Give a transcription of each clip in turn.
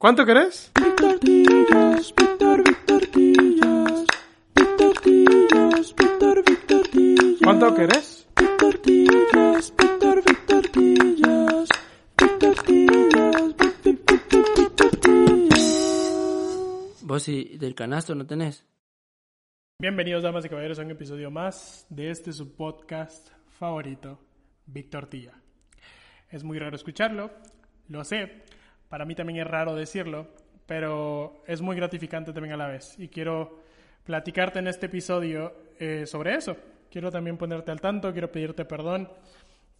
¿Cuánto querés? Víctor, Víctor. ¿Cuánto querés? Víctor Tortillas, Víctor, Víctor Tortillas. Víctor Tortillas, Víctor, Víctor Tortillas. Vos y del canasto no tenés. Bienvenidos, damas y caballeros, a un episodio más de este su podcast favorito, Víctor Tía. Es muy raro escucharlo, lo sé. Para mí también es raro decirlo, pero es muy gratificante también a la vez. Y quiero platicarte en este episodio eh, sobre eso. Quiero también ponerte al tanto, quiero pedirte perdón.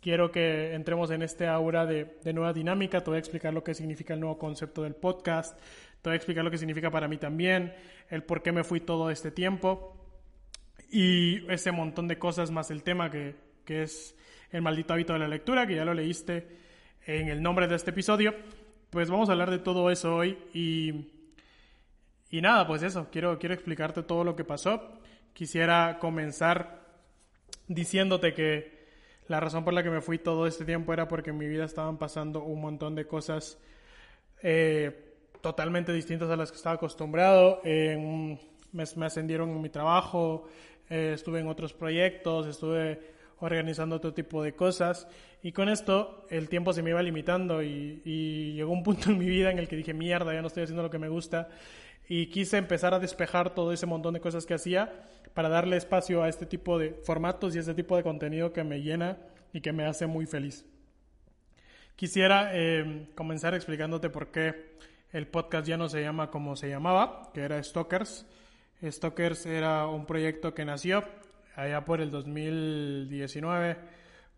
Quiero que entremos en este aura de, nueva dinámica. Te voy a explicar lo que significa el nuevo concepto del podcast. Te voy a explicar lo que significa para mí también, el por qué me fui todo este tiempo y ese montón de cosas más el tema que, que es el maldito hábito de la lectura, que ya lo leíste en el nombre de este episodio. Pues vamos a hablar de todo eso hoy y, y nada, pues eso, quiero, quiero explicarte todo lo que pasó. Quisiera comenzar diciéndote que la razón por la que me fui todo este tiempo era porque en mi vida estaban pasando un montón de cosas eh, totalmente distintas a las que estaba acostumbrado. Me, me, ascendieron en mi trabajo, eh, estuve en otros proyectos, estuve organizando otro tipo de cosas y con esto el tiempo se me iba limitando y, llegó un punto en mi vida en el que dije mierda, ya no estoy haciendo lo que me gusta y quise empezar a despejar todo ese montón de cosas que hacía para darle espacio a este tipo de formatos y este tipo de contenido que me llena y que me hace muy feliz. Quisiera eh, comenzar explicándote por qué el podcast ya no se llama como se llamaba, que era Stalkers. Stalkers era un proyecto que nació allá por el 2019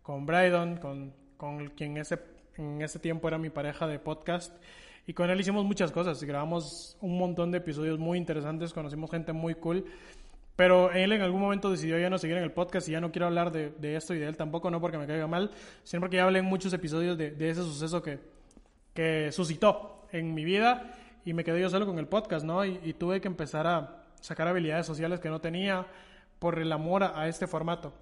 con Brydon, con, con quien ese, en ese tiempo era mi pareja de podcast. Y con él hicimos muchas cosas, grabamos un montón de episodios muy interesantes, conocimos gente muy cool. Pero él en algún momento decidió ya no seguir en el podcast y ya no quiero hablar de, de esto y de él tampoco, no porque me caiga mal, sino porque ya hablé en muchos episodios de, de ese suceso que, que suscitó en mi vida y me quedé yo solo con el podcast, ¿no? Y, y tuve que empezar a sacar habilidades sociales que no tenía por el amor a, este formato.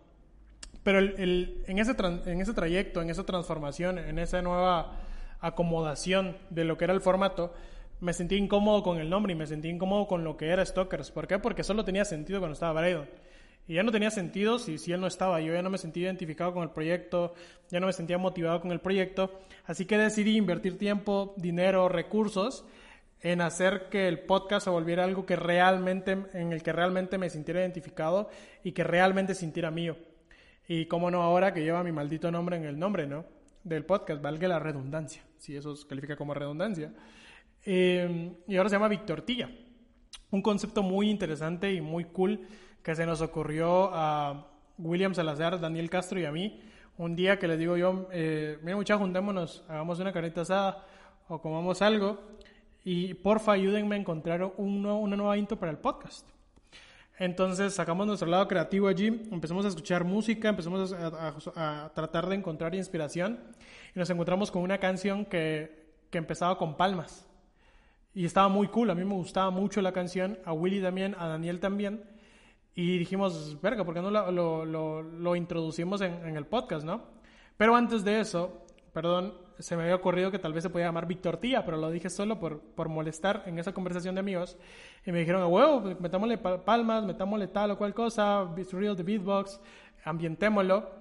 Pero el, en, ese en ese trayecto, en esa transformación, en esa nueva acomodación de lo que era el formato, me sentí incómodo con el nombre y me sentí incómodo con lo que era Stalkers. ¿Por qué? Porque solo tenía sentido cuando estaba Braydon. Y ya no tenía sentido si, si él no estaba. Yo ya no me sentía identificado con el proyecto, ya no me sentía motivado con el proyecto. Así que decidí invertir tiempo, dinero, recursos en hacer que el podcast se volviera algo que realmente, en el que realmente me sintiera identificado y que realmente sintiera mío. Y cómo no ahora que lleva mi maldito nombre en el nombre, ¿no? Del podcast, valga la redundancia, si eso se califica como redundancia. Eh, y ahora se llama Victortilla. Un concepto muy interesante y muy cool que se nos ocurrió a William Salazar, Daniel Castro y a mí. Un día que les digo yo, eh, mira muchachos, juntémonos, hagamos una carnita asada o comamos algo y porfa ayúdenme a encontrar un nuevo, una nueva intro para el podcast. Entonces sacamos nuestro lado creativo allí, empezamos a escuchar música, empezamos a, tratar de encontrar inspiración y nos encontramos con una canción que, que empezaba con palmas. Y estaba muy cool, a mí me gustaba mucho la canción, a Willy también, a Daniel también. Y dijimos, verga, ¿por qué no lo, lo, lo, lo introducimos en, en, el podcast, no? Pero antes de eso, perdón, se me había ocurrido que tal vez se podía llamar Víctor Tía, pero lo dije solo por, por molestar en esa conversación de amigos. Y me dijeron, huevo, metámosle palmas, metámosle tal o cual cosa, real de beatbox, ambientémoslo.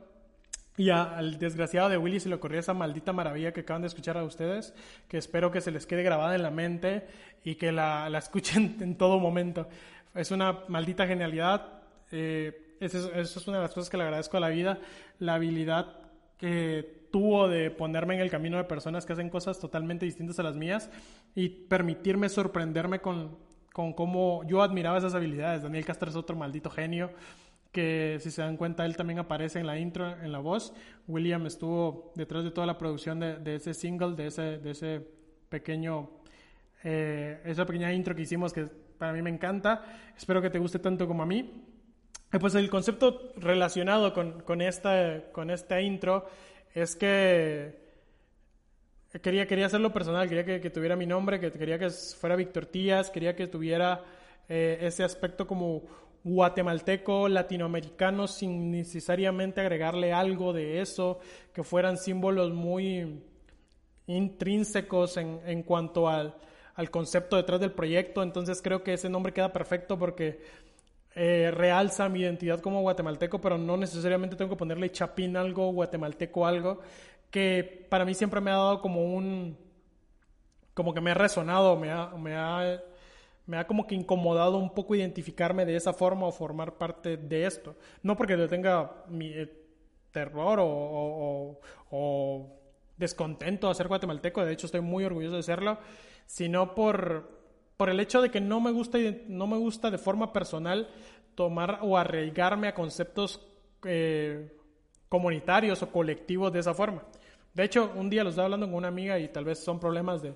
Y al desgraciado de Willy se le ocurrió esa maldita maravilla que acaban de escuchar a ustedes, que espero que se les quede grabada en la mente y que la, la escuchen en todo momento. Es una maldita genialidad. Eh, eso, es una de las cosas que le agradezco a la vida, la habilidad que tuvo de ponerme en el camino de personas que hacen cosas totalmente distintas a las mías y permitirme sorprenderme con, con cómo yo admiraba esas habilidades. Daniel Castro es otro maldito genio que si se dan cuenta él también aparece en la intro, en la voz. William estuvo detrás de toda la producción de, de ese single, de ese, de ese pequeño eh, esa pequeña intro que hicimos que para mí me encanta. Espero que te guste tanto como a mí. Pues el concepto relacionado con, con esta, con esta intro es que quería, quería hacerlo personal, quería que, que tuviera mi nombre, que quería que fuera Víctor Tías, quería que tuviera eh, ese aspecto como guatemalteco, latinoamericano, sin necesariamente agregarle algo de eso, que fueran símbolos muy intrínsecos en, en cuanto al, al concepto detrás del proyecto. Entonces creo que ese nombre queda perfecto porque eh, realza mi identidad como guatemalteco, pero no necesariamente tengo que ponerle chapín algo, guatemalteco algo, que para mí siempre me ha dado como un, como que me ha resonado, me ha, me ha, me ha como que incomodado un poco identificarme de esa forma o formar parte de esto. No porque le tenga mi eh, terror o, o- o- descontento a ser guatemalteco, de hecho estoy muy orgulloso de serlo, sino por, por el hecho de que no me gusta, no me gusta de forma personal tomar o arraigarme a conceptos eh, comunitarios o colectivos de esa forma. De hecho, un día lo estaba hablando con una amiga y tal vez son problemas de,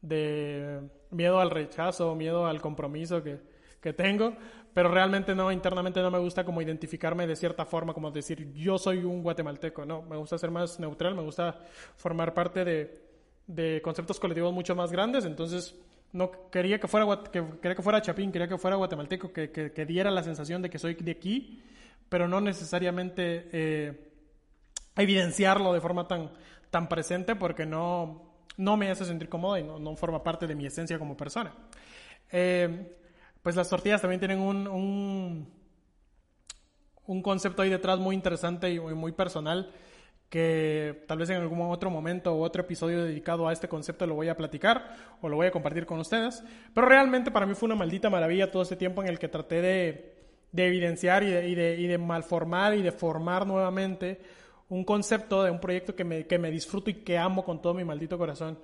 de miedo al rechazo, miedo al compromiso que, que tengo, pero realmente no, internamente no me gusta como identificarme de cierta forma, como decir yo soy un guatemalteco, no, me gusta ser más neutral, me gusta formar parte de, de conceptos colectivos mucho más grandes, entonces no quería que fuera, que, quería que fuera Chapín, quería que fuera guatemalteco, que, que, que diera la sensación de que soy de aquí, pero no necesariamente eh, evidenciarlo de forma tan, tan presente porque no, no me hace sentir cómodo y no, no forma parte de mi esencia como persona. Eh, pues las tortillas también tienen un, un, concepto ahí detrás muy interesante y muy personal que tal vez en algún otro momento o otro episodio dedicado a este concepto lo voy a platicar o lo voy a compartir con ustedes. Pero realmente para mí fue una maldita maravilla todo este tiempo en el que traté de, de evidenciar y de, y, de, malformar y de formar nuevamente un concepto de un proyecto que me, que me disfruto y que amo con todo mi maldito corazón,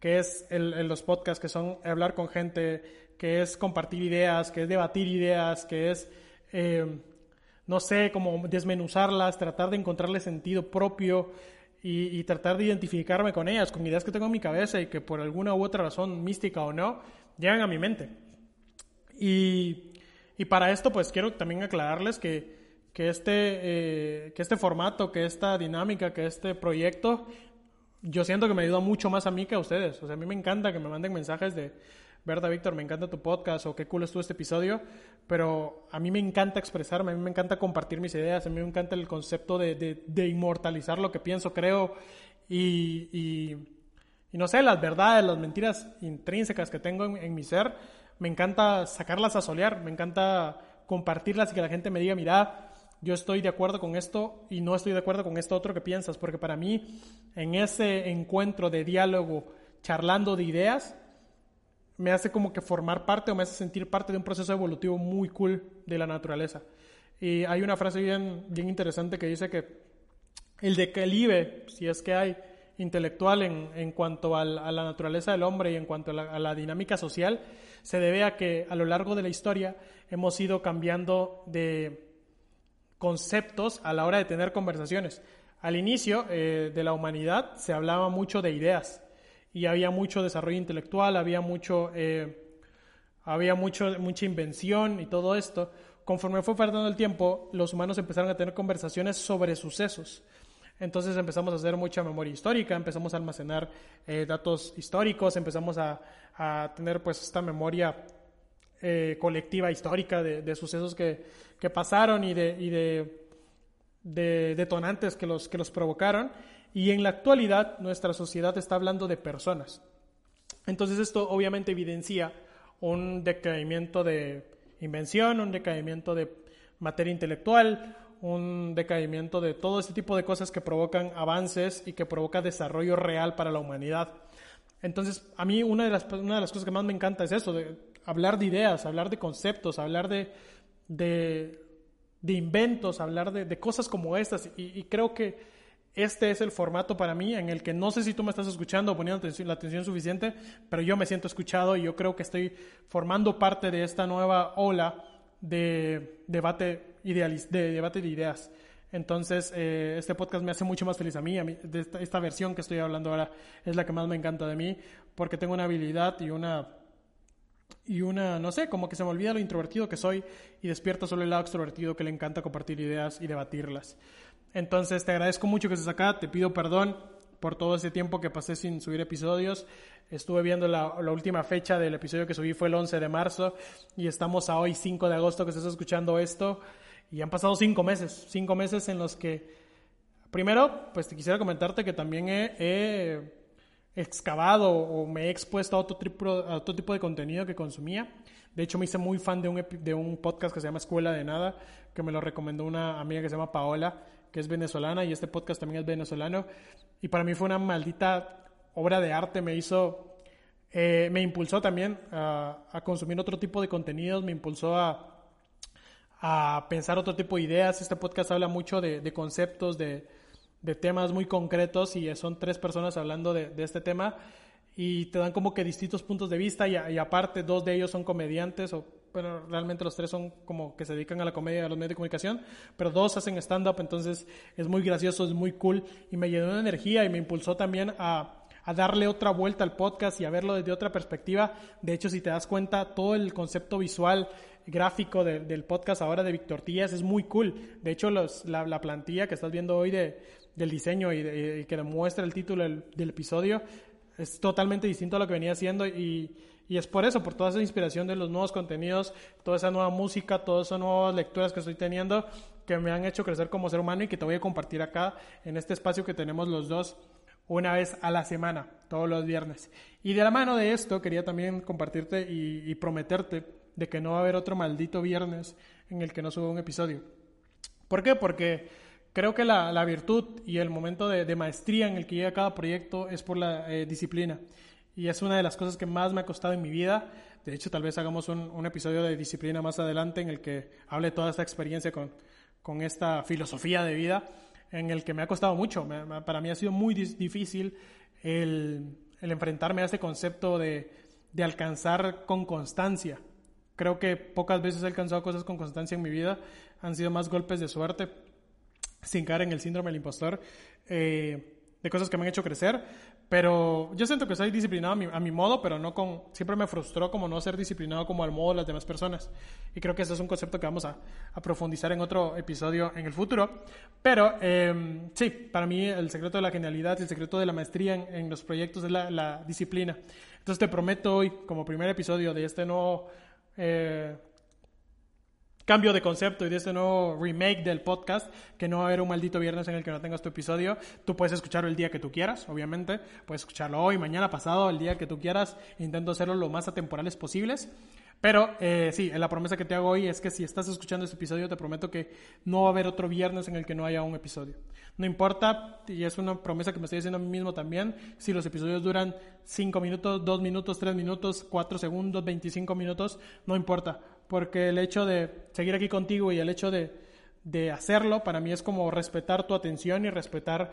que es el- los podcasts, que son hablar con gente, que es compartir ideas, que es debatir ideas, que es, eh, no sé, como desmenuzarlas, tratar de encontrarle sentido propio y, tratar de identificarme con ellas, con ideas que tengo en mi cabeza y que por alguna u otra razón, mística o no, llegan a mi mente. Y, y para esto, pues quiero también aclararles que, que, este, eh, que este formato, que esta dinámica, que este proyecto, yo siento que me ayuda mucho más a mí que a ustedes. O sea, a mí me encanta que me manden mensajes de, Berta, Víctor, me encanta tu podcast o qué cool estuvo este episodio, pero a mí me encanta expresarme, a mí me encanta compartir mis ideas, a mí me encanta el concepto de, de, inmortalizar lo que pienso, creo y, y, y no sé, las verdades, las mentiras intrínsecas que tengo en, en mi ser, me encanta sacarlas a solear, me encanta compartirlas y que la gente me diga, mira, yo estoy de acuerdo con esto y no estoy de acuerdo con esto otro que piensas, porque para mí en ese encuentro de diálogo, charlando de ideas, me hace como que formar parte o me hace sentir parte de un proceso evolutivo muy cool de la naturaleza. Y hay una frase bien, bien interesante que dice que el declive, si es que hay intelectual en, en cuanto a la naturaleza del hombre y en cuanto a la, a la dinámica social, se debe a que a lo largo de la historia hemos ido cambiando de conceptos a la hora de tener conversaciones. Al inicio eh, de la humanidad se hablaba mucho de ideas y había mucho desarrollo intelectual, había mucho, eh, había mucho, mucha invención y todo esto. Conforme fue pasando el tiempo, los humanos empezaron a tener conversaciones sobre sucesos. Entonces empezamos a hacer mucha memoria histórica, empezamos a almacenar eh, datos históricos, empezamos a, a tener pues esta memoria eh, colectiva histórica de, de sucesos que, que pasaron y de, y de detonantes que los, que los provocaron. Y en la actualidad nuestra sociedad está hablando de personas. Entonces esto obviamente evidencia un decaimiento de invención, un decaimiento de materia intelectual, un decaimiento de todo este tipo de cosas que provocan avances y que provoca desarrollo real para la humanidad. Entonces, a mí una de las, una de las cosas que más me encanta es eso, de hablar de ideas, hablar de conceptos, hablar de, de, de inventos, hablar de, de, cosas como estas. Y, y, creo que este es el formato para mí en el que no sé si tú me estás escuchando o poniendo atención, la atención suficiente, pero yo me siento escuchado y yo creo que estoy formando parte de esta nueva ola de debate, idealis, de, debate de ideas. Entonces, eh, este podcast me hace mucho más feliz a mí. A mí de esta, esta, versión que estoy hablando ahora es la que más me encanta de mí, porque tengo una habilidad y una y una, no sé, como que se me olvida lo introvertido que soy y despierto solo el lado extrovertido que le encanta compartir ideas y debatirlas. Entonces te agradezco mucho que estés acá, te pido perdón por todo ese tiempo que pasé sin subir episodios. Estuve viendo la, última fecha del episodio que subí fue el 11 de marzo y estamos a hoy 5 de agosto que estás escuchando esto y han pasado 5 meses, 5 meses en los que, primero, pues te quisiera comentarte que también he, he excavado o me he expuesto a otro, tipo, a otro tipo de contenido que consumía. De hecho, me hice muy fan de un, de un podcast que se llama Escuela de Nada, que me lo recomendó una amiga que se llama Paola, que es venezolana, y este podcast también es venezolano. Y para mí fue una maldita obra de arte, me hizo, eh, me impulsó también a, consumir otro tipo de contenidos, me impulsó a, a pensar otro tipo de ideas. Este podcast habla mucho de, conceptos, de, de temas muy concretos y son tres personas hablando de, de, este tema y te dan como que distintos puntos de vista y, y, aparte dos de ellos son comediantes o bueno, realmente los tres son como que se dedican a la comedia a los medios de comunicación, pero dos hacen stand-up, entonces es muy gracioso, es muy cool y me llenó de energía y me impulsó también a, darle otra vuelta al podcast y a verlo desde otra perspectiva. De hecho, si te das cuenta, todo el concepto visual gráfico de, del podcast ahora de Víctor Tías es muy cool. De hecho, los, la, la, plantilla que estás viendo hoy de, del diseño y, de, que demuestra el título del, del, episodio es totalmente distinto a lo que venía haciendo y, y, es por eso, por toda esa inspiración de los nuevos contenidos, toda esa nueva música, todas esas nuevas lecturas que estoy teniendo que me han hecho crecer como ser humano y que te voy a compartir acá en este espacio que tenemos los dos una vez a la semana, todos los viernes. Y de la mano de esto quería también compartirte y, prometerte de que no va a haber otro maldito viernes en el que no suba un episodio. ¿Por qué? Porque creo que la, la virtud y el momento de, de, maestría en el que llega cada proyecto es por la eh, disciplina. Y es una de las cosas que más me ha costado en mi vida. De hecho, tal vez hagamos un, episodio de disciplina más adelante en el que hable toda esta experiencia con, con esta filosofía de vida, en el que me ha costado mucho. Para mí ha sido muy difícil el, el enfrentarme a este concepto de, de alcanzar con constancia. Creo que pocas veces he alcanzado cosas con constancia en mi vida. Han sido más golpes de suerte, sin caer en el síndrome del impostor, eh, de cosas que me han hecho crecer. Pero yo siento que soy disciplinado a mi, modo, pero no con. Siempre me frustró como no ser disciplinado como al modo de las demás personas. Y creo que ese es un concepto que vamos a, profundizar en otro episodio en el futuro. Pero eh, sí, para mí el secreto de la genialidad, el secreto de la maestría en, los proyectos es la, la disciplina. Entonces te prometo hoy, como primer episodio de este nuevo eh, cambio de concepto y de este nuevo remake del podcast, que no va a haber un maldito viernes en el que no tengas tu episodio. Tú puedes escucharlo el día que tú quieras, obviamente. Puedes escucharlo hoy, mañana, pasado, el día que tú quieras. Intento hacerlo lo más atemporales posibles. Pero eh, sí, la promesa que te hago hoy es que si estás escuchando este episodio, te prometo que no va a haber otro viernes en el que no haya un episodio. No importa, y es una promesa que me estoy haciendo a mí mismo también, si los episodios duran 5 minutos, 2 minutos, 3 minutos, 4 segundos, 25 minutos, no importa. Porque el hecho de seguir aquí contigo y el hecho de, de hacerlo, para mí es como respetar tu atención y respetar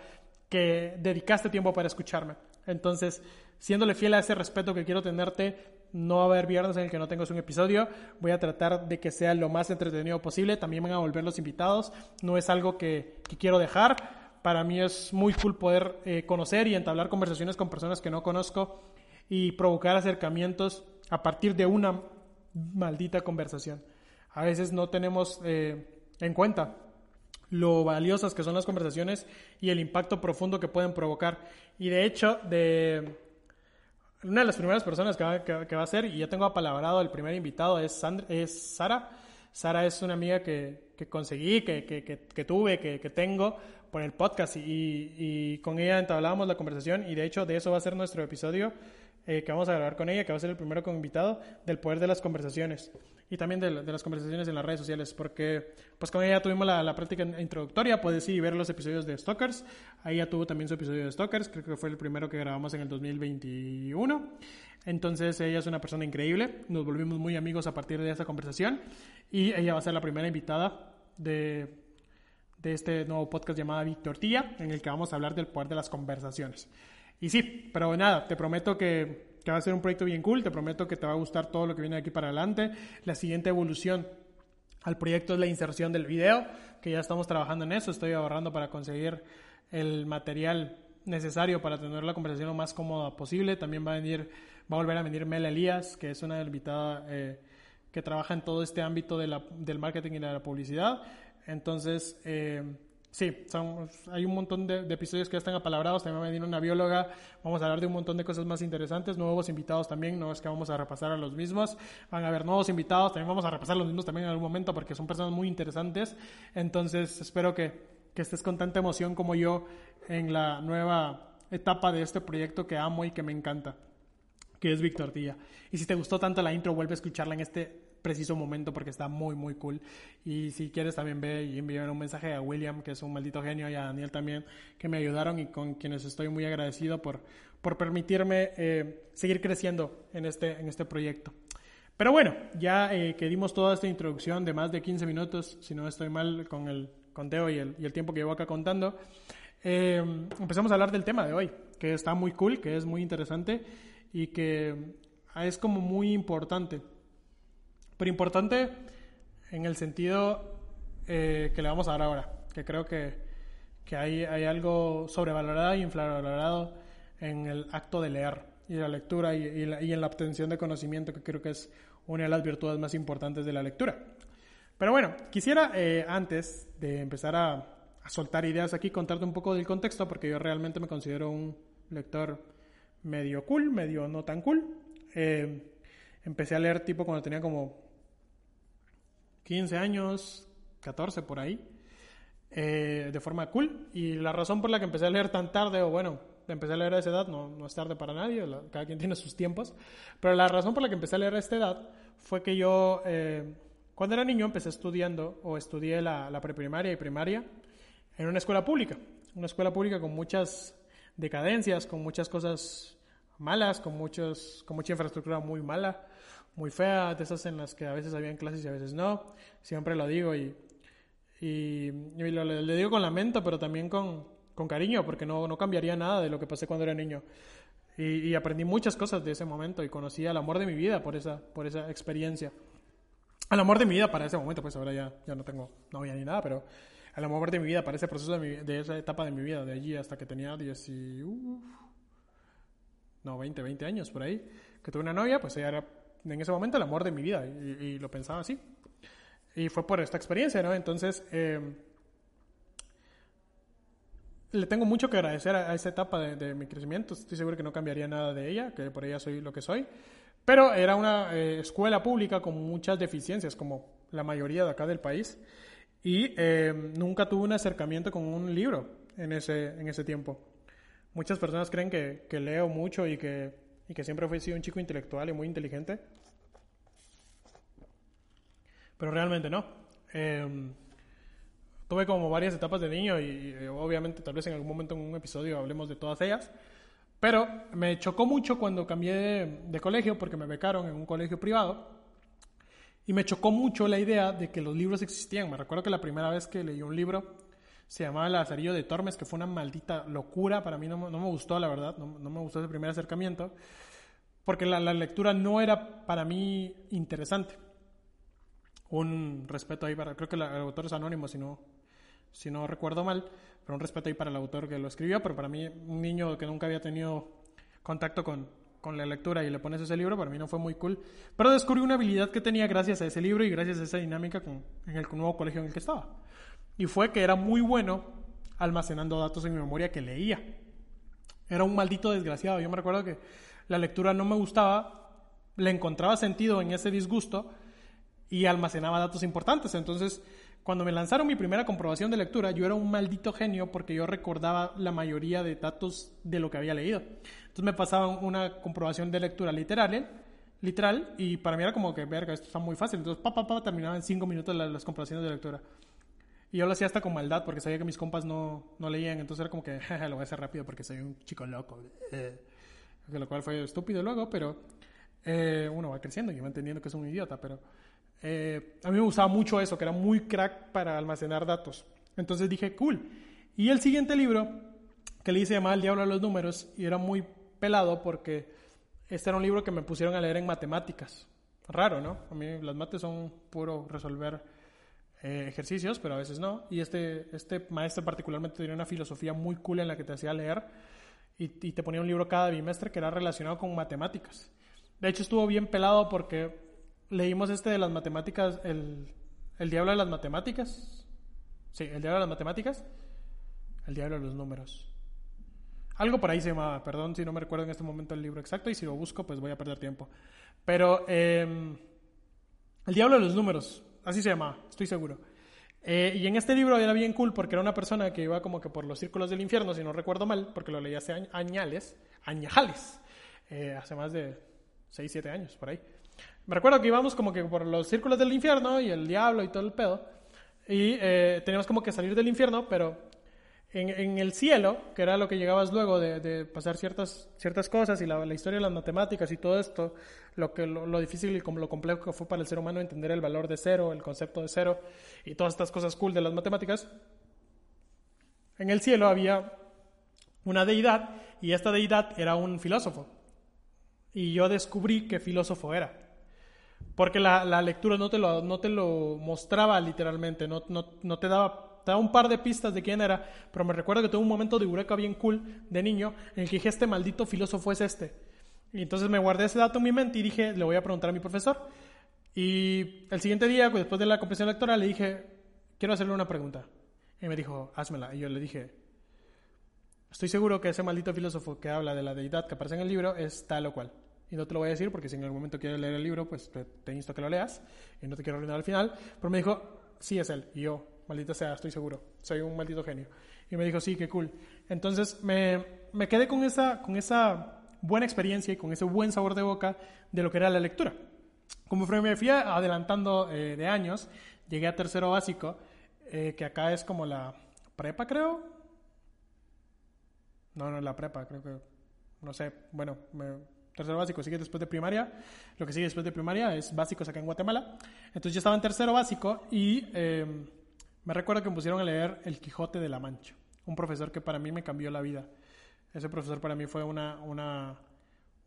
que dedicaste tiempo para escucharme. Entonces, siéndole fiel a ese respeto que quiero tenerte, no va a haber viernes en el que no tengas un episodio. Voy a tratar de que sea lo más entretenido posible. También van a volver los invitados. No es algo que, que quiero dejar. Para mí es muy cool poder eh, conocer y entablar conversaciones con personas que no conozco y provocar acercamientos a partir de una maldita conversación. A veces no tenemos eh, en cuenta lo valiosas que son las conversaciones y el impacto profundo que pueden provocar. Y de hecho, de una de las primeras personas que va, que, va a ser, y ya tengo apalabrado el primer invitado, es, es Sara. Sara es una amiga que, que conseguí, que, que tuve, que, tengo por el podcast. Y, y, con ella entablábamos la conversación y de hecho de eso va a ser nuestro episodio eh, que vamos a grabar con ella, que va a ser el primero con invitado, del poder de las conversaciones y también de, de las conversaciones en las redes sociales, porque pues con ella tuvimos la, la práctica introductoria, puedes ir ver los episodios de Stalkers, ahí ya tuvo también su episodio de Stalkers, creo que fue el primero que grabamos en el 2021, entonces ella es una persona increíble, nos volvimos muy amigos a partir de esa conversación y ella va a ser la primera invitada de, de este nuevo podcast llamado Víctor Tía, en el que vamos a hablar del poder de las conversaciones. Y sí, pero nada, te prometo que, que, va a ser un proyecto bien cool, te prometo que te va a gustar todo lo que viene de aquí para adelante. La siguiente evolución al proyecto es la inserción del video, que ya estamos trabajando en eso, estoy ahorrando para conseguir el material necesario para tener la conversación lo más cómoda posible. También va a venir, va a volver a venir Mel Elías, que es una invitada eh, que trabaja en todo este ámbito de la- del marketing y de la publicidad. Entonces, eh, sí, hay un montón de, de episodios que ya están apalabrados. También va a venir una bióloga. Vamos a hablar de un montón de cosas más interesantes. Nuevos invitados también. No es que vamos a repasar a los mismos. Van a haber nuevos invitados. También vamos a repasar a los mismos también en algún momento porque son personas muy interesantes. Entonces, espero que, que estés con tanta emoción como yo en la nueva etapa de este proyecto que amo y que me encanta que es Víctor Tilla. Y si te gustó tanto la intro, vuelve a escucharla en este preciso momento porque está muy, muy cool. Y si quieres también ve y envíame un mensaje a William, que es un maldito genio, y a Daniel también, que me ayudaron y con quienes estoy muy agradecido por, por permitirme eh, seguir creciendo en este, en este proyecto. Pero bueno, ya eh, que dimos toda esta introducción de más de 15 minutos, si no estoy mal con el conteo y el, y el tiempo que llevo acá contando, eh, empezamos a hablar del tema de hoy, que está muy cool, que es muy interesante y que es como muy importante. Pero importante en el sentido eh, que le vamos a dar ahora, que creo que, que hay, hay algo sobrevalorado e infravalorado en el acto de leer y la lectura y, y la- y en la obtención de conocimiento, que creo que es una de las virtudes más importantes de la lectura. Pero bueno, quisiera eh, antes de empezar a, a soltar ideas aquí, contarte un poco del contexto, porque yo realmente me considero un lector medio cool, medio no tan cool. Eh, empecé a leer tipo cuando tenía como 15 años, 14 por ahí, eh, de forma cool. Y la razón por la que empecé a leer tan tarde, o bueno, empecé a leer a esa edad, no, no es tarde para nadie, la- cada quien tiene sus tiempos, pero la razón por la que empecé a leer a esta edad fue que yo, eh, cuando era niño, empecé estudiando, o estudié la, la preprimaria y primaria en una escuela pública, una escuela pública con muchas decadencias, con muchas cosas malas, con, muchos, con mucha infraestructura muy mala, muy fea, de esas en las que a veces habían clases y a veces no, siempre lo digo y, y, lo, le, digo con lamento, pero también con, con cariño, porque no, no cambiaría nada de lo que pasé cuando era niño. Y, y aprendí muchas cosas de ese momento y conocí al amor de mi vida por esa, por esa experiencia. Al amor de mi vida para ese momento, pues ahora ya, ya no tengo novia ni nada, pero al amor de mi vida para ese proceso de, mi- de esa etapa de mi vida, de allí hasta que tenía 10 y... uf, no, 20, 20 años por ahí, que tuve una novia, pues ella era en ese momento el amor de mi vida y, y lo pensaba así. Y fue por esta experiencia, ¿no? Entonces, eh, le tengo mucho que agradecer a, a esa etapa de, de mi crecimiento. Estoy seguro que no cambiaría nada de ella, que por ella soy lo que soy. Pero era una eh, escuela pública con muchas deficiencias, como la mayoría de acá del país. Y eh, nunca tuve un acercamiento con un libro en ese, en ese tiempo. Muchas personas creen que, que leo mucho y que, y que siempre fui sido un chico intelectual y muy inteligente. Pero realmente no. Eh, tuve como varias etapas de niño y, y, obviamente tal vez en algún momento en un episodio hablemos de todas ellas. Pero me chocó mucho cuando cambié de, de colegio porque me becaron en un colegio privado. Y me chocó mucho la idea de que los libros existían. Me recuerdo que la primera vez que leí un libro se llamaba El Lazarillo de Tormes, que fue una maldita locura. Para mí no, no me gustó, la verdad. No, no me gustó ese primer acercamiento. Porque la, la lectura no era para mí interesante. Un respeto ahí para. Creo que el autor es anónimo, si no, si no recuerdo mal. Pero un respeto ahí para el autor que lo escribió. Pero para mí, un niño que nunca había tenido contacto con, con la lectura y le pones ese libro, para mí no fue muy cool. Pero descubrí una habilidad que tenía gracias a ese libro y gracias a esa dinámica en el nuevo colegio en el que estaba. Y fue que era muy bueno almacenando datos en mi memoria que leía. Era un maldito desgraciado. Yo me recuerdo que la lectura no me gustaba, le encontraba sentido en ese disgusto y almacenaba datos importantes. Entonces, cuando me lanzaron mi primera comprobación de lectura, yo era un maldito genio porque yo recordaba la mayoría de datos de lo que había leído. Entonces me pasaban una comprobación de lectura literal, ¿eh? literal, y para mí era como que, verga, esto está muy fácil. Entonces, pa, pa, pa, terminaba en cinco minutos las, las comprobaciones de lectura. Y yo lo hacía hasta con maldad porque sabía que mis compas no, no leían. Entonces era como que, "Jeje, lo voy a hacer rápido porque soy un chico loco. Eh, lo cual fue estúpido luego, pero eh, uno va creciendo y va entendiendo que es un idiota. Pero eh, a mí me gustaba mucho eso, que era muy crack para almacenar datos. Entonces dije, cool. Y el siguiente libro que le hice llamaba El Diablo a los Números y era muy pelado porque este era un libro que me pusieron a leer en matemáticas. Raro, ¿no? A mí las mates son puro resolver eh, ejercicios, pero a veces no. Y este, este maestro particularmente tenía una filosofía muy cool en la que te hacía leer y, y te ponía un libro cada bimestre que era relacionado con matemáticas. De hecho, estuvo bien pelado porque leímos este de las matemáticas, el, el diablo de las matemáticas. Sí, el diablo de las matemáticas. El diablo de los números. Algo por ahí se llamaba, perdón si no me recuerdo en este momento el libro exacto y si lo busco pues voy a perder tiempo. Pero eh, El Diablo de los Números, así se llamaba, estoy seguro. Eh, y en este libro era bien cool porque era una persona que iba como que por los círculos del infierno, si no recuerdo mal, porque lo leí hace añ- añales, añajales, eh, hace más de 6, 7 años, por ahí. Me recuerdo que íbamos como que por los círculos del infierno y el diablo y todo el pedo. Y eh, teníamos como que salir del infierno, pero en, en el cielo, que era lo que llegabas luego de, de pasar ciertas, ciertas cosas y la, la historia de las matemáticas y todo esto, lo, que, lo, lo difícil y como lo complejo que fue para el ser humano entender el valor de cero, el concepto de cero y todas estas cosas cool de las matemáticas, en el cielo había una deidad y esta deidad era un filósofo. Y yo descubrí qué filósofo era. Porque la, la lectura no te, lo, no te lo mostraba literalmente, no, no, no te daba, te daba un par de pistas de quién era, pero me recuerdo que tuve un momento de eureka bien cool de niño en el que dije, este maldito filósofo es este. Y entonces me guardé ese dato en mi mente y dije, le voy a preguntar a mi profesor. Y el siguiente día, pues, después de la comprensión lectora, le dije, quiero hacerle una pregunta. Y me dijo, házmela. Y yo le dije, estoy seguro que ese maldito filósofo que habla de la deidad que aparece en el libro es tal o cual. Y no te lo voy a decir porque si en algún momento quieres leer el libro, pues te, te insto a que lo leas. Y no te quiero arruinar al final. Pero me dijo, sí es él. Y yo, maldita sea, estoy seguro. Soy un maldito genio. Y me dijo, sí, qué cool. Entonces me, me quedé con esa, con esa buena experiencia y con ese buen sabor de boca de lo que era la lectura. Como me fui adelantando eh, de años, llegué a tercero básico, eh, que acá es como la prepa, creo. No, no es la prepa, creo que. No sé, bueno, me- tercero básico sigue después de primaria. Lo que sigue después de primaria es básicos acá en Guatemala. Entonces yo estaba en tercero básico y eh, me recuerdo que me pusieron a leer El Quijote de la Mancha. Un profesor que para mí me cambió la vida. Ese profesor para mí fue una, una,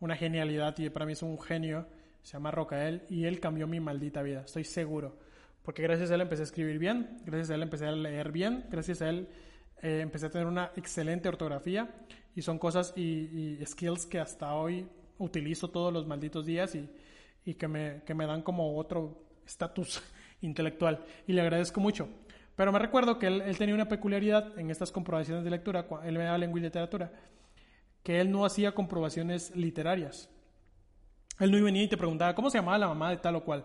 una genialidad y para mí es un genio. Se llama Rocael y él cambió mi maldita vida, estoy seguro. Porque gracias a él empecé a escribir bien, gracias a él empecé a leer bien, gracias a él eh, empecé a tener una excelente ortografía y son cosas y skills que hasta hoy utilizo todos los malditos días y, y que, me, que me dan como otro estatus intelectual y le agradezco mucho. Pero me recuerdo que él, él tenía una peculiaridad en estas comprobaciones de lectura, él me daba lengua y literatura, que él no hacía comprobaciones literarias. Él no venía y te preguntaba cómo se llamaba la mamá de tal o cual.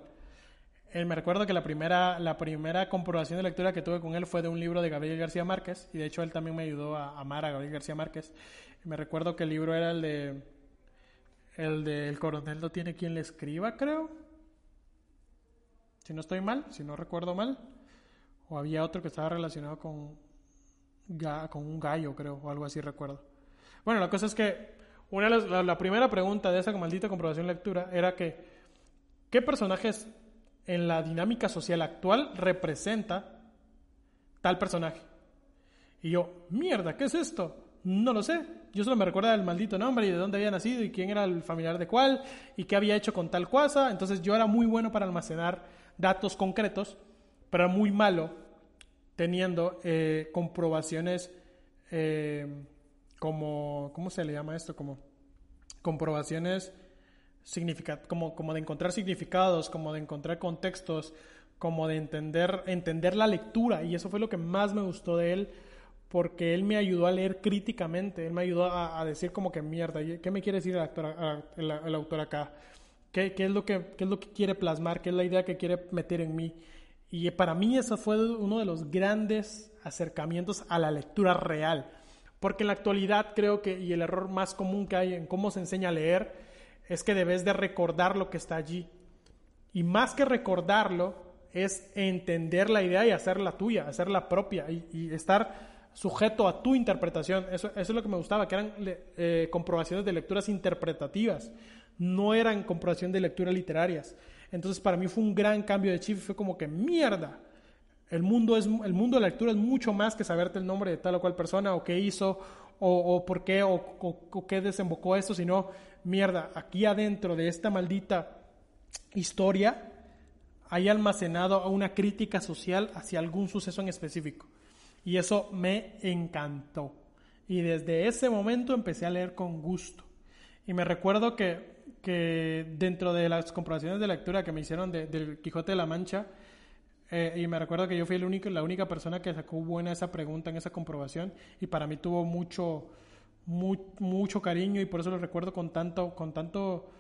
Él me recuerdo que la primera, la primera comprobación de lectura que tuve con él fue de un libro de Gabriel García Márquez, y de hecho él también me ayudó a amar a Gabriel García Márquez. Me recuerdo que el libro era el de el de El coronel no tiene quien le escriba, creo. Si no estoy mal, si no recuerdo mal. O había otro que estaba relacionado con, con un gallo, creo, o algo así recuerdo. Bueno, la cosa es que una de la, la primera pregunta de esa maldita comprobación de lectura era que ¿qué personajes en la dinámica social actual representa tal personaje? Y yo, mierda, ¿qué es esto? No lo sé. Yo solo me recuerdo del maldito nombre y de dónde había nacido y quién era el familiar de cuál y qué había hecho con tal cosa. Entonces yo era muy bueno para almacenar datos concretos, pero muy malo teniendo eh, comprobaciones eh, como, ¿cómo se le llama esto? Como comprobaciones significa- como, como de encontrar significados, como de encontrar contextos, como de entender, entender la lectura. Y eso fue lo que más me gustó de él, porque él me ayudó a leer críticamente, él me ayudó a, a decir como que mierda, ¿qué me quiere decir el, autor acá? ¿Qué, qué es lo que, ¿Qué es lo que quiere plasmar? ¿Qué es la idea que quiere meter en mí? Y para mí eso fue uno de los grandes acercamientos a la lectura real. Porque en la actualidad creo que, y el error más común que hay en cómo se enseña a leer, es que debes de recordar lo que está allí. Y más que recordarlo, es entender la idea y hacerla tuya, hacerla propia y estar sujeto a tu interpretación. Eso, es lo que me gustaba, que eran eh, comprobaciones de lecturas interpretativas, no eran comprobaciones de lecturas literarias. Entonces para mí fue un gran cambio de chip, fue como que mierda. El mundo, es, el mundo de la lectura es mucho más que saberte el nombre de tal o cual persona o qué hizo o, por qué o, o- o qué desembocó esto, sino mierda, aquí adentro de esta maldita historia hay almacenado una crítica social hacia algún suceso en específico. Y eso me encantó. Y desde ese momento empecé a leer con gusto. Y me recuerdo que, que dentro de las comprobaciones de lectura que me hicieron de- del Quijote de la Mancha, eh, y me recuerdo que yo fui el único, la única persona que sacó buena esa pregunta en esa comprobación y para mí tuvo mucho, mu- mucho cariño y por eso lo recuerdo con tanto, con tanto,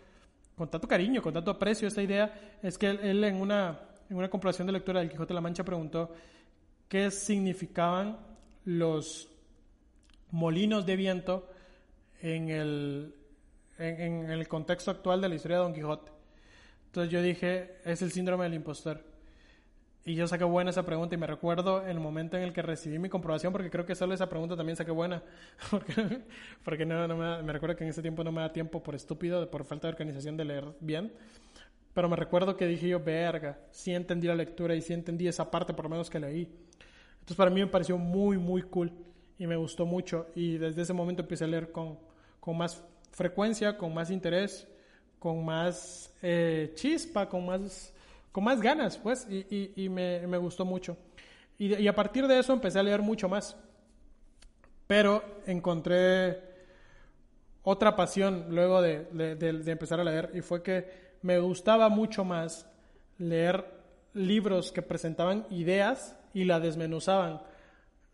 con tanto cariño, con tanto aprecio esta idea. Es que él, él en, una, en una comprobación de lectura del Quijote de la Mancha preguntó qué significaban los molinos de viento en el, en, en el contexto actual de la historia de Don Quijote. Entonces yo dije, es el síndrome del impostor. Y yo saqué buena esa pregunta y me recuerdo el momento en el que recibí mi comprobación, porque creo que solo esa pregunta también saqué buena, porque, porque no, no me, me recuerdo que en ese tiempo no me da tiempo por estúpido, por falta de organización de leer bien. Pero me recuerdo que dije yo, verga, sí entendí la lectura y sí entendí esa parte por lo menos que leí. Entonces para mí me pareció muy, muy cool y me gustó mucho. Y desde ese momento empecé a leer con, con más frecuencia, con más interés, con más eh, chispa, con más, con más ganas, pues, y, y- me, me gustó mucho. Y, a partir de eso empecé a leer mucho más. Pero encontré otra pasión luego de- de empezar a leer y fue que me gustaba mucho más leer libros que presentaban ideas y la desmenuzaban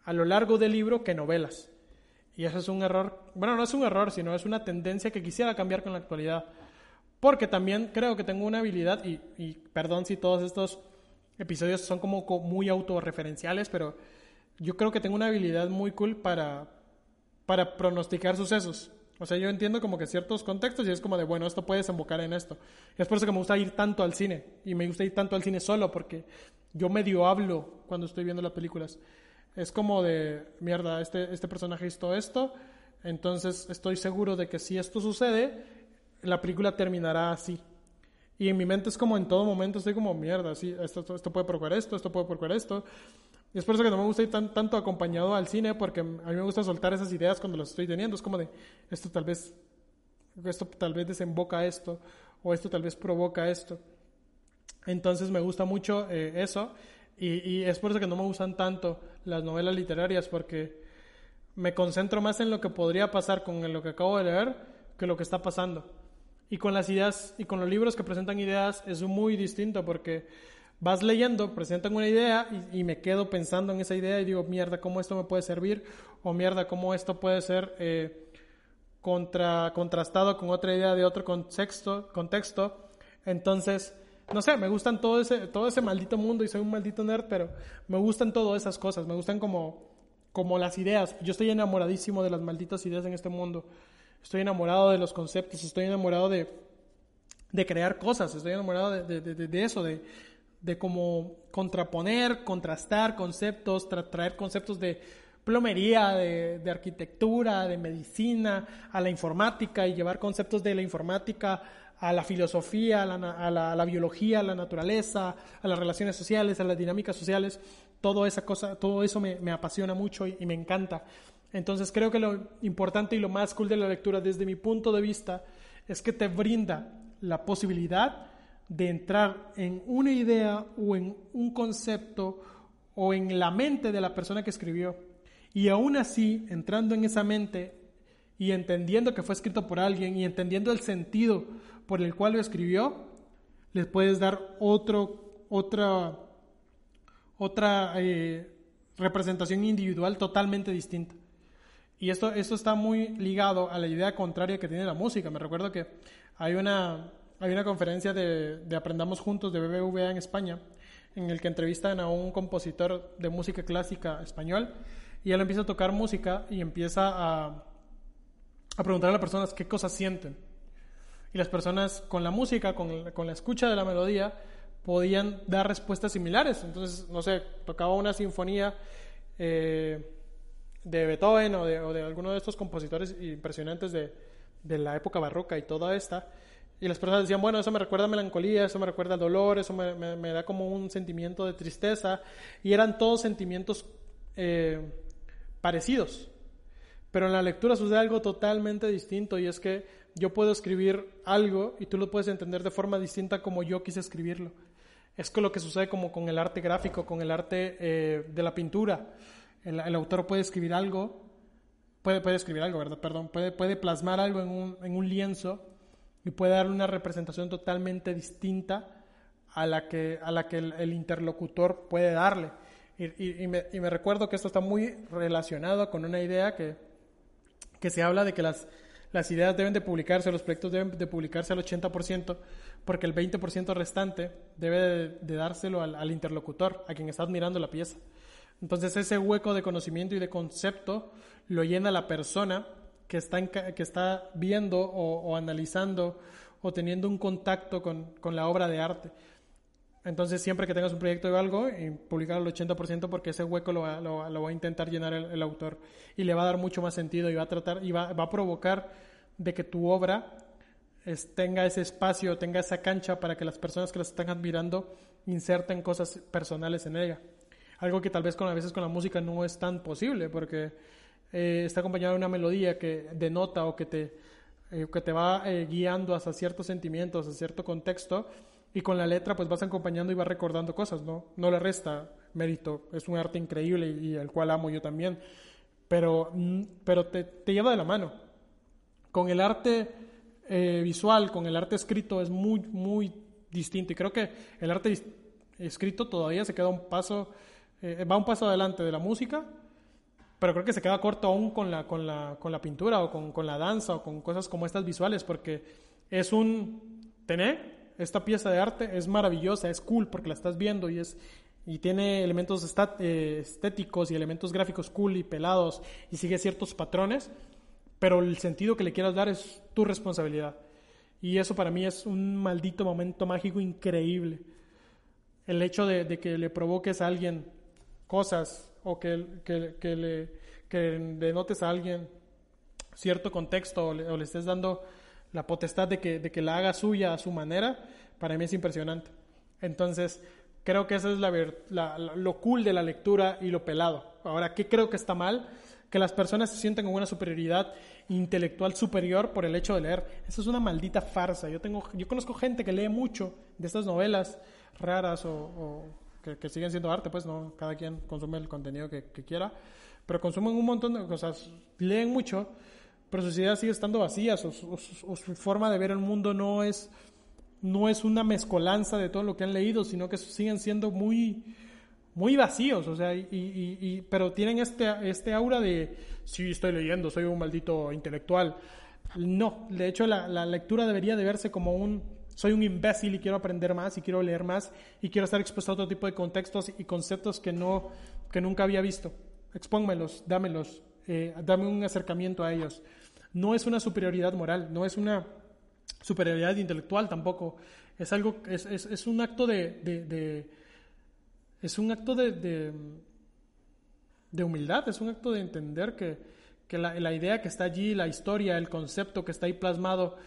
a lo largo del libro que novelas. Y eso es un error, bueno, no es un error, sino es una tendencia que quisiera cambiar con la actualidad. Porque también creo que tengo una habilidad, y, y perdón si todos estos episodios son como co- muy autorreferenciales, pero yo creo que tengo una habilidad muy cool para, para pronosticar sucesos. O sea, yo entiendo como que ciertos contextos y es como de, bueno, esto puede desembocar en esto. Y es por eso que me gusta ir tanto al cine. Y me gusta ir tanto al cine solo porque yo medio hablo cuando estoy viendo las películas. Es como de, mierda, este, este personaje hizo esto, entonces estoy seguro de que si esto sucede, la película terminará así. Y en mi mente es como en todo momento estoy como, mierda, sí, esto, esto, esto puede provocar esto, esto puede provocar esto. Y es por eso que no me gusta ir tan, tanto acompañado al cine, porque a mí me gusta soltar esas ideas cuando las estoy teniendo. Es como de, esto tal vez, esto tal vez desemboca esto, o esto tal vez provoca esto. Entonces me gusta mucho eh, eso, y, y es por eso que no me gustan tanto las novelas literarias, porque me concentro más en lo que podría pasar con lo que acabo de leer que lo que está pasando. Y con las ideas y con los libros que presentan ideas es muy distinto porque vas leyendo, presentan una idea y, me quedo pensando en esa idea y digo, mierda, ¿cómo esto me puede servir? O mierda, ¿cómo esto puede ser eh, contra, contrastado con otra idea de otro contexto? contexto? Entonces, no sé, me gustan todo ese, todo ese maldito mundo y soy un maldito nerd, pero me gustan todas esas cosas, me gustan como, como las ideas. Yo estoy enamoradísimo de las malditas ideas en este mundo. Estoy enamorado de los conceptos, estoy enamorado de, de crear cosas, estoy enamorado de, de, de eso, de, de cómo contraponer, contrastar conceptos, tra traer conceptos de plomería, de, arquitectura, de medicina, a la informática y llevar conceptos de la informática a la filosofía, a la, biología, a la naturaleza, a las relaciones sociales, a las dinámicas sociales. Todo, esa cosa, todo eso me, me apasiona mucho y, y me encanta. Entonces creo que lo importante y lo más cool de la lectura desde mi punto de vista es que te brinda la posibilidad de entrar en una idea o en un concepto o en la mente de la persona que escribió. Y aún así, entrando en esa mente y entendiendo que fue escrito por alguien y entendiendo el sentido por el cual lo escribió, les puedes dar otro, otra, otra eh, representación individual totalmente distinta. Y esto, esto está muy ligado a la idea contraria que tiene la música. Me recuerdo que hay una, hay una conferencia de, de Aprendamos Juntos de BBVA en España, en el que entrevistan a un compositor de música clásica español, y él empieza a tocar música y empieza a, a preguntar a las personas qué cosas sienten. Y las personas con la música, con, con la escucha de la melodía, podían dar respuestas similares. Entonces, no sé, tocaba una sinfonía. Eh, de Beethoven o de, o de, alguno de estos compositores impresionantes de, de, la época barroca y toda esta. Y las personas decían, bueno, eso me recuerda a melancolía, eso me recuerda al dolor, eso me, me, me, da como un sentimiento de tristeza. Y eran todos sentimientos eh, parecidos. Pero en la lectura sucede algo totalmente distinto y es que yo puedo escribir algo y tú lo puedes entender de forma distinta como yo quise escribirlo. Es lo que sucede como con el arte gráfico, con el arte eh, de la pintura. El, el autor puede escribir algo, puede, puede escribir algo, ¿verdad? Perdón, puede, puede plasmar algo en un, en un lienzo y puede dar una representación totalmente distinta a la que, a la que el, interlocutor puede darle. Y, me, recuerdo que esto está muy relacionado con una idea que, que se habla de que las, las ideas deben de publicarse, los proyectos deben de publicarse al 80%, porque el 20% restante debe de, dárselo al interlocutor, a quien está admirando la pieza. Entonces ese hueco de conocimiento y de concepto lo llena la persona que está, que está viendo o, o analizando o teniendo un contacto con, con la obra de arte. Entonces, siempre que tengas un proyecto de algo, publicar al 80% porque ese hueco lo va, lo va- a intentar llenar el, el autor y le va a dar mucho más sentido y va a tratar y va, va a provocar de que tu obra tenga ese espacio, tenga esa cancha para que las personas que la están admirando inserten cosas personales en ella. Algo que tal vez con a veces con la música no es tan posible porque eh, está acompañado de una melodía que denota o que te, eh, que te va eh, guiando hacia ciertos sentimientos, hacia cierto contexto, y con la letra pues vas acompañando y vas recordando cosas, ¿no? No le resta mérito, es un arte increíble y, el cual amo yo también, pero, mm, pero te, te lleva de la mano. Con el arte visual, con el arte escrito es muy, muy distinto, y creo que el arte escrito todavía se queda un paso, va un paso adelante de la música, pero creo que se queda corto aún con la, con la, con la pintura o con, con la danza o con cosas como estas visuales, porque es un tener esta pieza de arte es maravillosa, es cool porque la estás viendo y es y tiene elementos estat- eh, estéticos y elementos gráficos cool y pelados y sigue ciertos patrones, pero el sentido que le quieras dar es tu responsabilidad. Y eso para mí es un maldito momento mágico increíble. El hecho de, de que le provoques a alguien cosas o que, que, que le, denotes a alguien cierto contexto o le, estés dando la potestad de que, de que la haga suya a su manera, para mí es impresionante. Entonces, creo que eso es la, lo cool de la lectura y lo pelado. Ahora, ¿qué creo que está mal? Que las personas se sienten con una superioridad intelectual superior por el hecho de leer. Eso es una maldita farsa. Yo, tengo, yo conozco gente que lee mucho de estas novelas raras o que, que siguen siendo arte, pues no, cada quien consume el contenido que, que quiera, pero consumen un montón de cosas, leen mucho, pero sus ideas siguen estando vacías o, su- su- o su forma de ver el mundo no es, no es una mezcolanza de todo lo que han leído, sino que siguen siendo muy, muy vacíos, o sea, y, y- y- pero tienen este, este aura de, sí, estoy leyendo, soy un maldito intelectual. No, de hecho la, la lectura debería de verse como un, soy un imbécil y quiero aprender más y quiero leer más y quiero estar expuesto a otro tipo de contextos y conceptos que, no, que nunca había visto. Expónmelos, dámelos, eh, dame un acercamiento a ellos. No es una superioridad moral, no es una superioridad intelectual tampoco. Es algo, es, es, es un acto de, de- de- es un acto de, de, de humildad, es un acto de entender que, que la, la idea que está allí, la historia, el concepto que está ahí plasmado,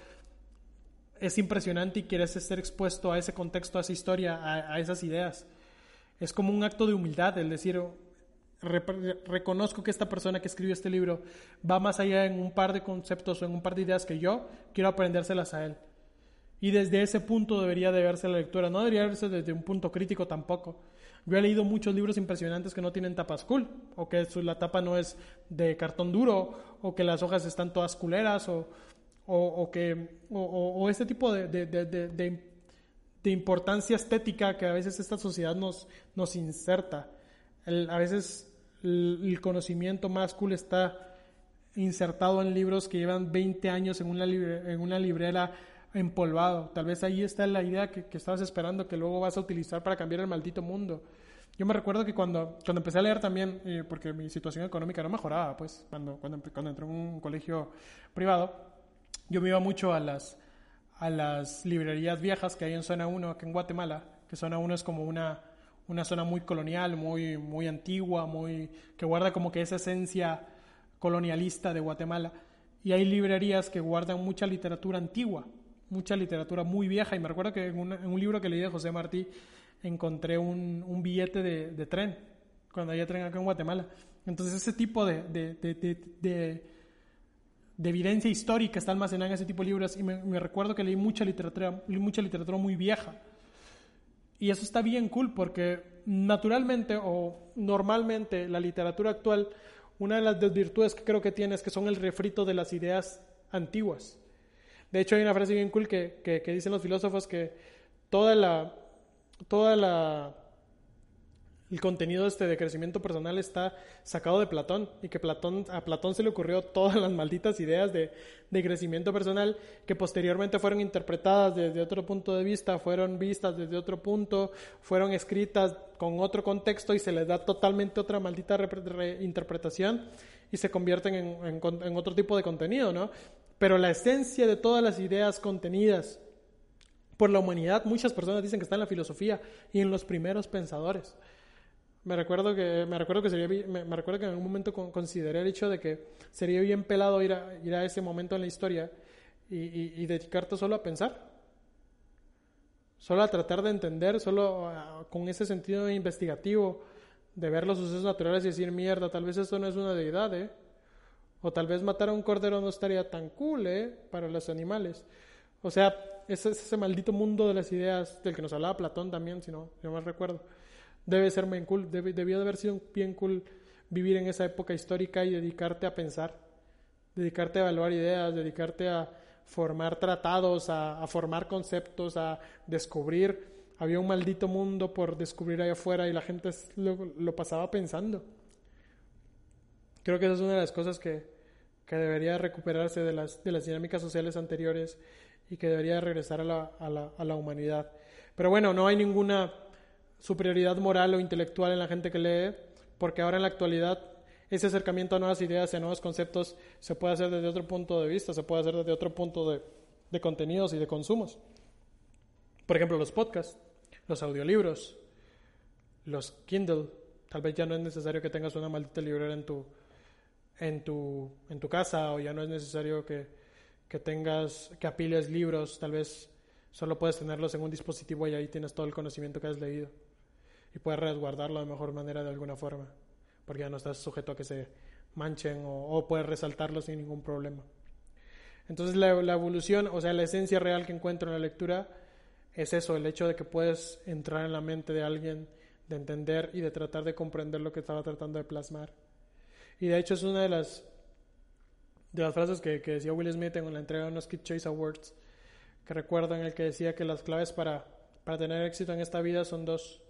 es impresionante y quieres ser expuesto a ese contexto, a esa historia, a, esas ideas. Es como un acto de humildad el decir, "Re- reconozco que esta persona que escribió este libro va más allá en un par de conceptos o en un par de ideas que yo, quiero aprendérselas a él. Y desde ese punto debería de verse la lectura, no debería verse desde un punto crítico tampoco. Yo he leído muchos libros impresionantes que no tienen tapas cool, o que la tapa no es de cartón duro, o que las hojas están todas culeras, o, o, que, o, este tipo de, de- de- de- importancia estética que a veces esta sociedad nos, nos inserta. A veces el, conocimiento más cool está insertado en libros que llevan 20 años en una, en una librera empolvado. Tal vez ahí está la idea que, que estabas esperando que luego vas a utilizar para cambiar el maldito mundo. Yo me recuerdo que cuando, cuando empecé a leer también, eh, porque mi situación económica no mejoraba, pues cuando, cuando, cuando entré en un colegio privado, yo me iba mucho a las, a las librerías viejas que hay en Zona 1, aquí en Guatemala, que Zona 1 es como una, una zona muy colonial, muy, muy antigua, muy, que guarda como que esa esencia colonialista de Guatemala. Y hay librerías que guardan mucha literatura antigua, mucha literatura muy vieja. Y me recuerdo que en, una- en un libro que leí de José Martí encontré un, un billete de, de tren, cuando había tren acá en Guatemala. Entonces ese tipo de, de, de- de- de- de evidencia histórica está almacenada en ese tipo de libros y me, recuerdo que leí mucha literatura, mucha literatura muy vieja. y eso está bien cool porque naturalmente o normalmente la literatura actual, una de las virtudes que creo que tiene es que son el refrito de las ideas antiguas. De hecho, hay una frase bien cool que, que, que dicen los filósofos que toda la, toda la el contenido este de crecimiento personal está sacado de Platón y que Platón, a Platón se le ocurrió todas las malditas ideas de, de, crecimiento personal que posteriormente fueron interpretadas desde otro punto de vista, fueron vistas desde otro punto, fueron escritas con otro contexto y se les da totalmente otra maldita reinterpretación y se convierten en, en, en otro tipo de contenido, ¿no? Pero la esencia de todas las ideas contenidas por la humanidad, muchas personas dicen que está en la filosofía y en los primeros pensadores. Me recuerdo que, me recuerdo que, sería, me, recuerdo que en algún momento consideré el hecho de que sería bien pelado ir a, ir a ese momento en la historia y, dedicarte solo a pensar. Solo a tratar de entender, solo a, con ese sentido investigativo de ver los sucesos naturales y decir, mierda, tal vez esto no es una deidad, ¿eh? O tal vez matar a un cordero no estaría tan cool, ¿eh? Para los animales. O sea, ese, maldito mundo de las ideas del que nos hablaba Platón también, si no, si no mal recuerdo debe ser bien cool, debió de haber sido bien cool vivir en esa época histórica y dedicarte a pensar, dedicarte a evaluar ideas, dedicarte a formar tratados, a, formar conceptos, a descubrir. Había un maldito mundo por descubrir allá afuera y la gente lo, pasaba pensando. Creo que esa es una de las cosas que, debería recuperarse de las, dinámicas sociales anteriores y que debería regresar a la humanidad. Pero bueno, no hay ninguna superioridad moral o intelectual en la gente que lee, porque ahora en la actualidad ese acercamiento a nuevas ideas a nuevos conceptos se puede hacer desde otro punto de vista, se puede hacer desde otro punto de, de contenidos y de consumos. Por ejemplo, los podcasts, los audiolibros, los Kindle. Tal vez ya no es necesario que tengas una maldita librera en tu, en tu, en tu casa o ya no es necesario que, que tengas, que apiles libros, tal vez solo puedes tenerlos en un dispositivo y ahí tienes todo el conocimiento que has leído y puedes resguardarlo de mejor manera de alguna forma, porque ya no estás sujeto a que se manchen o, o puedes resaltarlo sin ningún problema. Entonces la, evolución, o sea, la esencia real que encuentro en la lectura es eso, el hecho de que puedes entrar en la mente de alguien, de entender y de tratar de comprender lo que estaba tratando de plasmar. Y de hecho es una de las, de las frases que, que decía Will Smith en la entrega de unos Kid Choice Awards, que recuerdo en el que decía que las claves para, para tener éxito en esta vida son dos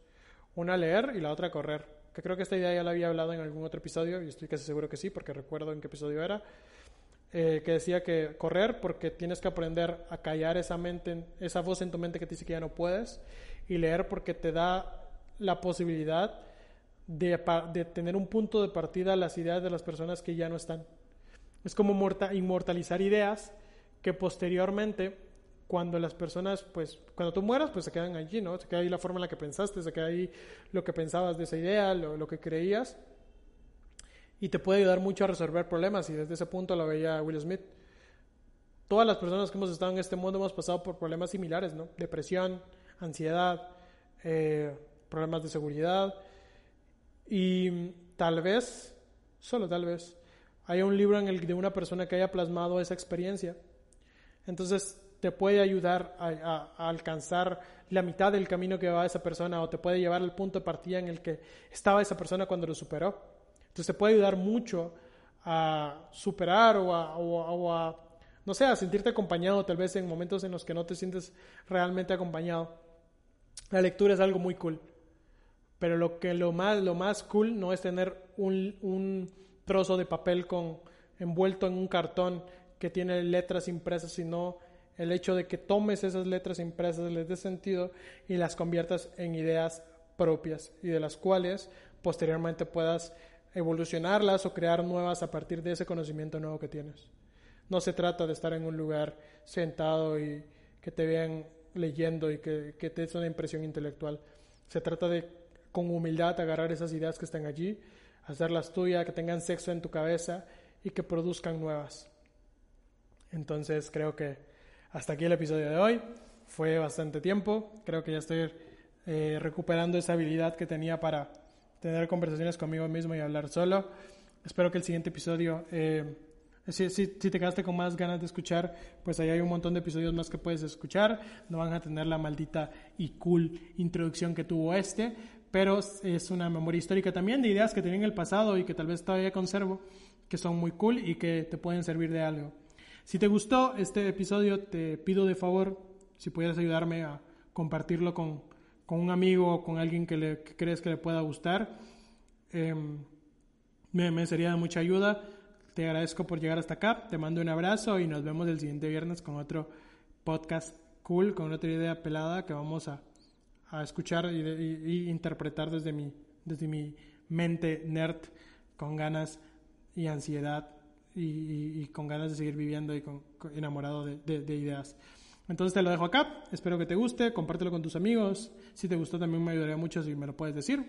una leer y la otra correr. Que creo que esta idea ya la había hablado en algún otro episodio y estoy casi seguro que sí, porque recuerdo en qué episodio era. Eh, que decía que correr porque tienes que aprender a callar esa mente, esa voz en tu mente que te dice que ya no puedes, y leer porque te da la posibilidad de, de tener un punto de partida a las ideas de las personas que ya no están. Es como inmortalizar ideas que posteriormente cuando las personas, pues, cuando tú mueras, pues se quedan allí, ¿no? Se queda ahí la forma en la que pensaste, se queda ahí lo que pensabas de esa idea, lo, lo que creías, y te puede ayudar mucho a resolver problemas, y desde ese punto lo veía Will Smith. Todas las personas que hemos estado en este mundo hemos pasado por problemas similares, ¿no? Depresión, ansiedad, eh, problemas de seguridad, y tal vez, solo tal vez, haya un libro en el de una persona que haya plasmado esa experiencia. Entonces, te puede ayudar a, alcanzar la mitad del camino que va esa persona o te puede llevar al punto de partida en el que estaba esa persona cuando lo superó. Entonces te puede ayudar mucho a superar o a no sé, a sentirte acompañado tal vez en momentos en los que no te sientes realmente acompañado. La lectura es algo muy cool. Pero lo que lo más, lo más cool no es tener un, un trozo de papel con, envuelto en un cartón que tiene letras impresas, sino el hecho de que tomes esas letras impresas, les des sentido y las conviertas en ideas propias y de las cuales posteriormente puedas evolucionarlas o crear nuevas a partir de ese conocimiento nuevo que tienes. No se trata de estar en un lugar sentado y que te vean leyendo y que, que te des una impresión intelectual. Se trata de con humildad agarrar esas ideas que están allí, hacerlas tuyas, que tengan sexo en tu cabeza y que produzcan nuevas. Entonces creo que hasta aquí el episodio de hoy. Fue bastante tiempo. Creo que ya estoy eh, recuperando esa habilidad que tenía para tener conversaciones conmigo mismo y hablar solo. Espero que el siguiente episodio eh, Si, si, te quedaste con más ganas de escuchar, pues ahí hay un montón de episodios más que puedes escuchar. No van a tener la maldita y cool introducción que tuvo este, pero es una memoria histórica también de ideas que tenía en el pasado y que tal vez todavía conservo, que son muy cool y que te pueden servir de algo. Si te gustó este episodio, te pido de favor, si pudieras ayudarme a compartirlo con, con un amigo o con alguien que, le, que crees que le pueda gustar. Eh, me, sería de mucha ayuda. Te agradezco por llegar hasta acá. Te mando un abrazo y nos vemos el siguiente viernes con otro podcast cool, con otra idea pelada que vamos a, a escuchar y, y, y, interpretar desde mi, desde mi mente nerd con ganas y ansiedad y, con ganas de seguir viviendo y con, enamorado de, ideas. Entonces te lo dejo acá. Espero que te guste. Compártelo con tus amigos. Si te gustó también me ayudaría mucho si me lo puedes decir.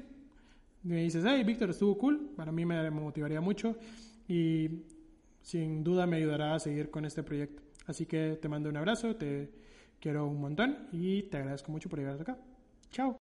Me dices, hey, Víctor, estuvo cool. Para mí me motivaría mucho y sin duda me ayudará a seguir con este proyecto. Así que te mando un abrazo, te quiero un montón y te agradezco mucho por llegar hasta acá. Chao.